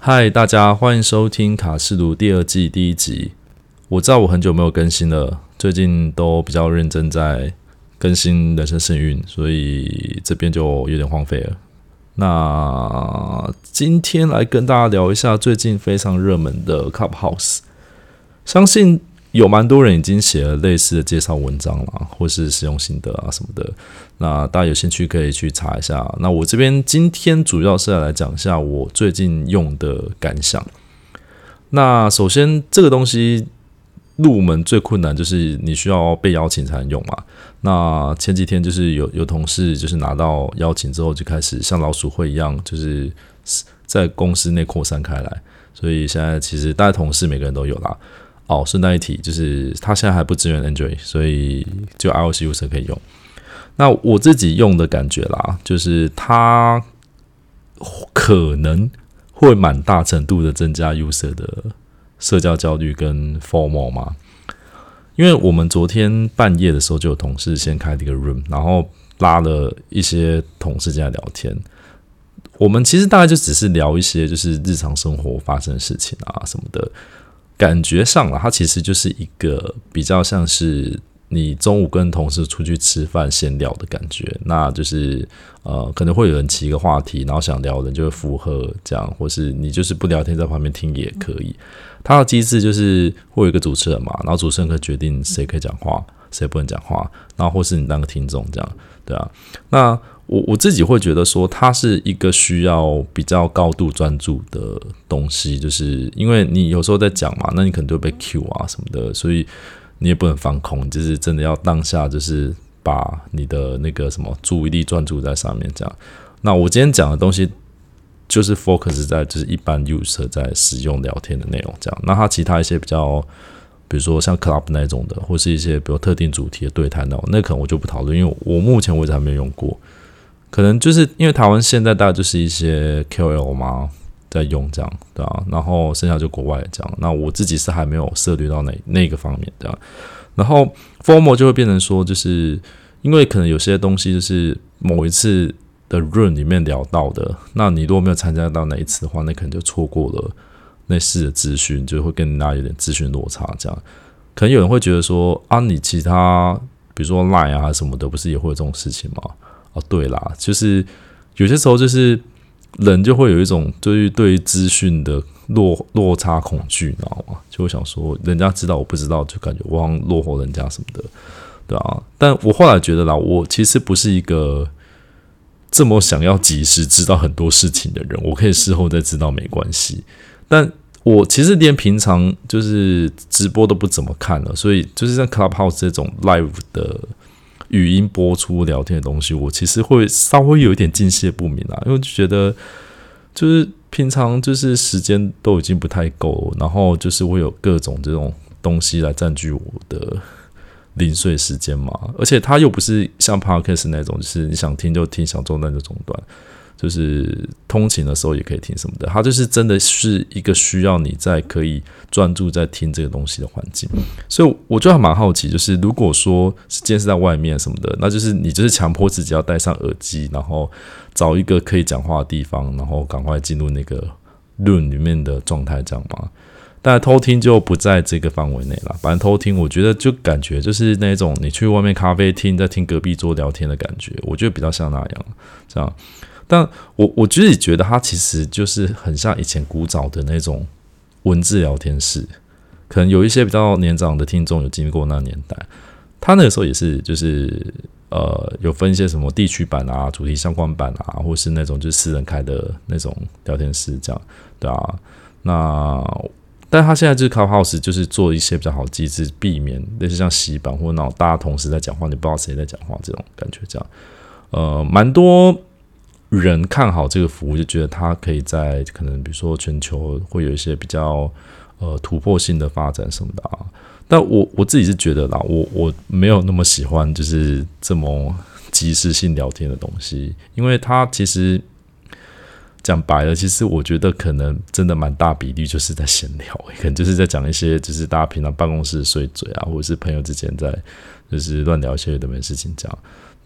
嗨，大家欢迎收听卡士炉第二季第一集。我知道我很久没有更新了，最近都比较认真在更新人生幸运，所以这边就有点荒废了。那今天来跟大家聊一下最近非常热门的 Clubhouse，相信。有蛮多人已经写了类似的介绍文章了，或是使用心得啊什么的。那大家有兴趣可以去查一下。那我这边今天主要是要来讲一下我最近用的感想。那首先，这个东西入门最困难就是你需要被邀请才能用嘛。那前几天就是有有同事就是拿到邀请之后就开始像老鼠会一样，就是在公司内扩散开来。所以现在其实大家同事每个人都有啦。哦，顺带一提，就是他现在还不支援 Android，所以就 iOS user 可以用。那我自己用的感觉啦，就是它可能会蛮大程度的增加 user 的社交焦虑跟 formal 嘛。因为我们昨天半夜的时候就有同事先开了一个 room，然后拉了一些同事进来聊天。我们其实大概就只是聊一些就是日常生活发生的事情啊什么的。感觉上了，它其实就是一个比较像是你中午跟同事出去吃饭闲聊的感觉，那就是呃，可能会有人起一个话题，然后想聊的人就会附和这样，或是你就是不聊天在旁边听也可以。它的机制就是会有一个主持人嘛，然后主持人可以决定谁可以讲话，谁不能讲话，然后或是你当个听众这样，对啊，那。我我自己会觉得说，它是一个需要比较高度专注的东西，就是因为你有时候在讲嘛，那你可能就被 Q 啊什么的，所以你也不能放空，就是真的要当下就是把你的那个什么注意力专注在上面这样。那我今天讲的东西就是 focus 在就是一般 user 在使用聊天的内容这样。那它其他一些比较，比如说像 club 那种的，或是一些比如特定主题的对谈那种，那可能我就不讨论，因为我目前为止还没有用过。可能就是因为台湾现在大概就是一些 KOL 嘛在用这样，对啊，然后剩下就国外这样。那我自己是还没有涉猎到那那个方面这样。然后 formal 就会变成说，就是因为可能有些东西就是某一次的 run 里面聊到的，那你如果没有参加到哪一次的话，那可能就错过了那次的资讯，就会跟大家有点资讯落差这样。可能有人会觉得说啊，你其他比如说 line 啊什么的，不是也会有这种事情吗？哦，对啦，就是有些时候就是人就会有一种对于对于资讯的落落差恐惧，你知道吗？就会想说人家知道我不知道，就感觉我好像落后人家什么的，对啊。但我后来觉得啦，我其实不是一个这么想要及时知道很多事情的人，我可以事后再知道没关系。但我其实连平常就是直播都不怎么看了，所以就是像 Clubhouse 这种 live 的。语音播出聊天的东西，我其实会稍微有一点敬谢不明啊，因为就觉得就是平常就是时间都已经不太够，然后就是会有各种这种东西来占据我的零碎时间嘛，而且它又不是像 Podcast 那种，就是你想听就听，想中断就中断。就是通勤的时候也可以听什么的，它就是真的是一个需要你在可以专注在听这个东西的环境，所以我就还蛮好奇，就是如果说今天是在外面什么的，那就是你就是强迫自己要戴上耳机，然后找一个可以讲话的地方，然后赶快进入那个论里面的状态，这样吗？但偷听就不在这个范围内了。反正偷听，我觉得就感觉就是那种你去外面咖啡厅在听隔壁桌聊天的感觉，我觉得比较像那样，这样。但我我自己觉得，它其实就是很像以前古早的那种文字聊天室。可能有一些比较年长的听众有经历过那年代，他那个时候也是就是呃有分一些什么地区版啊、主题相关版啊，或是那种就是私人开的那种聊天室这样，对啊。那但他现在就是 Clubhouse，就是做一些比较好机制，避免类似像洗版或那种大家同时在讲话，你不知道谁在讲话这种感觉，这样呃蛮多。人看好这个服务，就觉得它可以在可能比如说全球会有一些比较呃突破性的发展什么的啊。但我我自己是觉得啦，我我没有那么喜欢就是这么即时性聊天的东西，因为它其实讲白了，其实我觉得可能真的蛮大比例就是在闲聊，可能就是在讲一些就是大家平常办公室碎嘴啊，或者是朋友之间在就是乱聊一些有的没事情讲。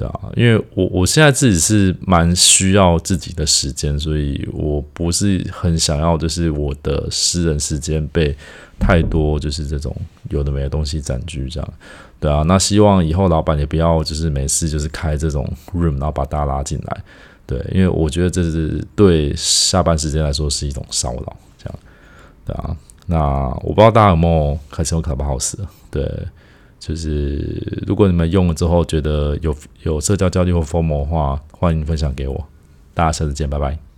对啊，因为我我现在自己是蛮需要自己的时间，所以我不是很想要就是我的私人时间被太多就是这种有的没的东西占据，这样对啊。那希望以后老板也不要就是没事就是开这种 room，然后把大家拉进来，对，因为我觉得这是对下班时间来说是一种骚扰，这样对啊。那我不知道大家有没有开始用 Clubhouse，对。就是如果你们用了之后觉得有有社交焦虑或 formal 的话，欢迎分享给我。大家下次见，拜拜。